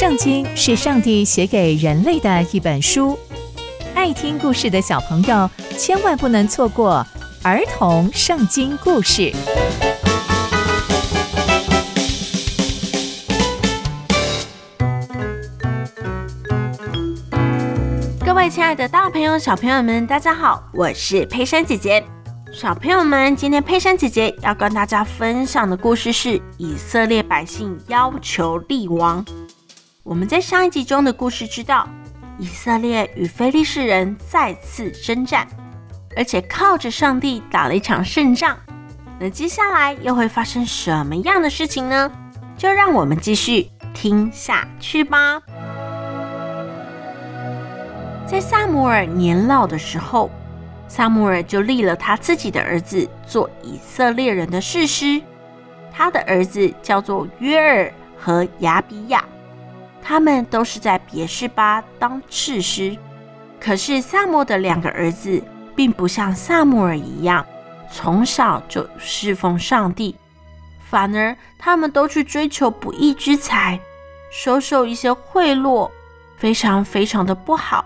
圣经是上帝写给人类的一本书，爱听故事的小朋友千万不能错过儿童圣经故事。各位亲爱的大朋友、小朋友们，大家好，我是佩珊姐姐。小朋友们，今天佩珊姐姐要跟大家分享的故事是以色列百姓要求立王。我们在上一集中的故事知道，以色列与非利士人再次征战，而且靠着上帝打了一场胜仗。那接下来又会发生什么样的事情呢？就让我们继续听下去吧。在撒母耳年老的时候，撒母耳就立了他自己的儿子做以色列人的士师，他的儿子叫做约珥和亚比亚。他们都是在别是巴当士师，可是撒母的两个儿子并不像撒母耳一样，从小就侍奉上帝，反而他们都去追求不义之财，收受一些贿赂，非常非常的不好。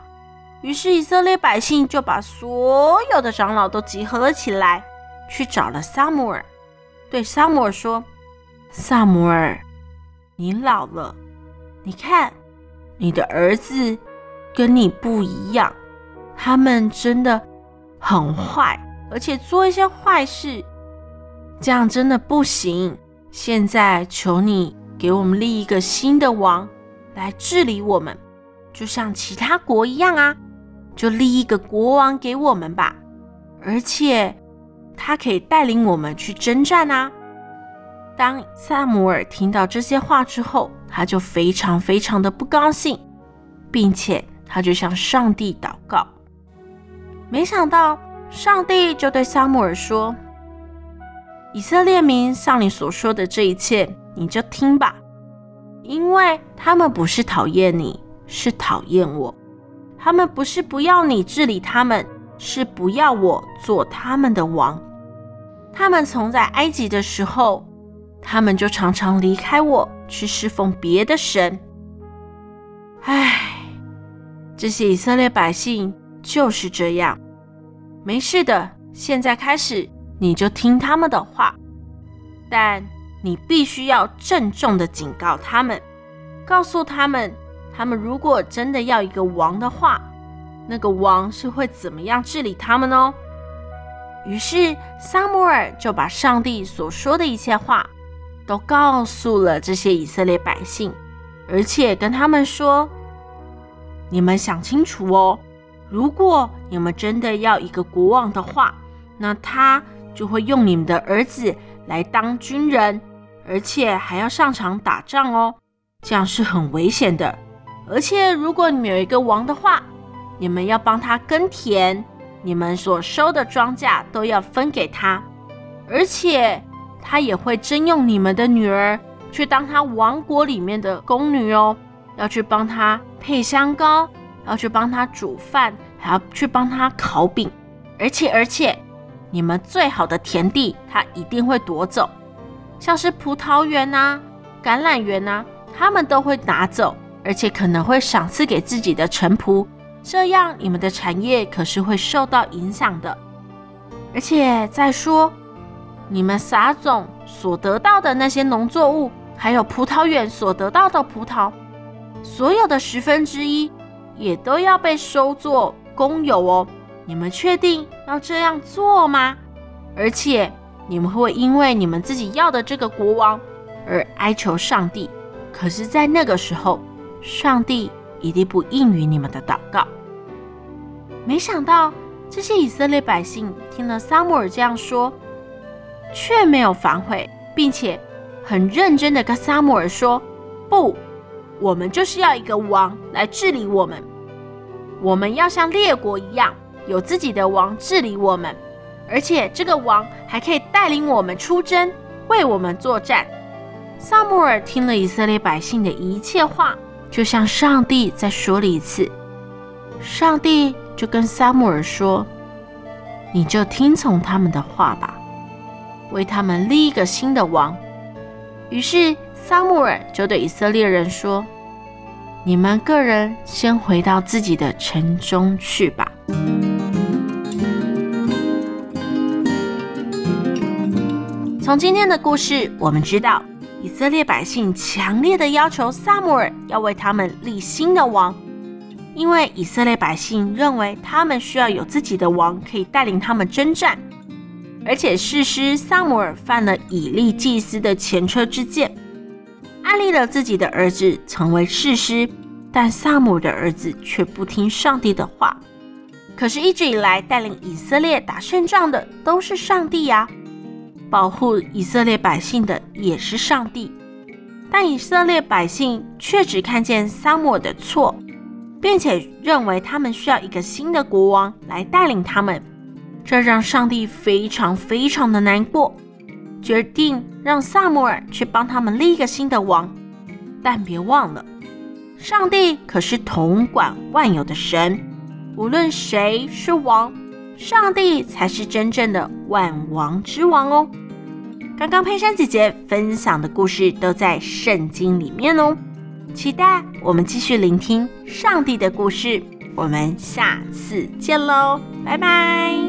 于是以色列百姓就把所有的长老都集合了起来，去找了撒母耳，对撒母耳说：“撒母耳，你老了。”你看，你的儿子跟你不一样，他们真的很坏，而且做一些坏事，这样真的不行。现在求你给我们立一个新的王来治理我们，就像其他国一样啊，就立一个国王给我们吧，而且他可以带领我们去征战啊。当撒母耳听到这些话之后，他就非常非常的不高兴，并且他就向上帝祷告。没想到上帝就对撒母耳说：“以色列民向你所说的这一切，你就听吧，因为他们不是讨厌你，是讨厌我；他们不是不要你治理他们，是不要我做他们的王。他们从在埃及的时候。”他们就常常离开我，去侍奉别的神。唉，这些以色列百姓就是这样。没事的，现在开始你就听他们的话，但你必须要郑重的警告他们，告诉他们，他们如果真的要一个王的话，那个王是会怎么样治理他们哦。于是撒母耳就把上帝所说的一切话。都告诉了这些以色列百姓，而且跟他们说：“你们想清楚哦，如果你们真的要一个国王的话，那他就会用你们的儿子来当军人，而且还要上场打仗哦，这样是很危险的。而且如果你们有一个王的话，你们要帮他耕田，你们所收的庄稼都要分给他，而且。”他也会征用你们的女儿去当他王国里面的宫女哦，要去帮他配香膏，要去帮他煮饭，还要去帮他烤饼。而且，而且，你们最好的田地他一定会夺走，像是葡萄园、啊、橄榄园、啊，他们都会拿走，而且可能会赏赐给自己的臣仆。这样，你们的产业可是会受到影响的。而且再说。你们撒种所得到的那些农作物，还有葡萄园所得到的葡萄，所有的十分之一也都要被收作公有哦。你们确定要这样做吗？而且你们会因为你们自己要的这个国王而哀求上帝，可是，在那个时候，上帝一定不应允你们的祷告。没想到这些以色列百姓听了撒母耳这样说。却没有反悔，并且很认真的跟撒母耳说：“不，我们就是要一个王来治理我们。我们要像列国一样，有自己的王治理我们，而且这个王还可以带领我们出征，为我们作战。”撒母耳听了以色列百姓的一切话，就像上帝再说了一次。上帝就跟撒母耳说：“你就听从他们的话吧。”为他们立一个新的王。于是撒母耳就对以色列人说：“你们个人先回到自己的城中去吧。从今天的故事，我们知道以色列百姓强烈的要求撒母耳要为他们立新的王，因为以色列百姓认为他们需要有自己的王，可以带领他们征战。而且士师撒母耳犯了以利祭司的前车之鉴，安利了自己的儿子成为士师，但撒母耳的儿子却不听上帝的话。可是，一直以来带领以色列打胜仗的都是上帝呀。保护以色列百姓的也是上帝，但以色列百姓却只看见撒母耳的错，并且认为他们需要一个新的国王来带领他们，这让上帝非常非常的难过，决定让撒母耳去帮他们立一个新的王。但别忘了，上帝可是统管万有的神，无论谁是王，上帝才是真正的万王之王哦。刚刚佩珊姐姐分享的故事都在圣经里面哦，期待我们继续聆听上帝的故事。我们下次见喽，拜拜。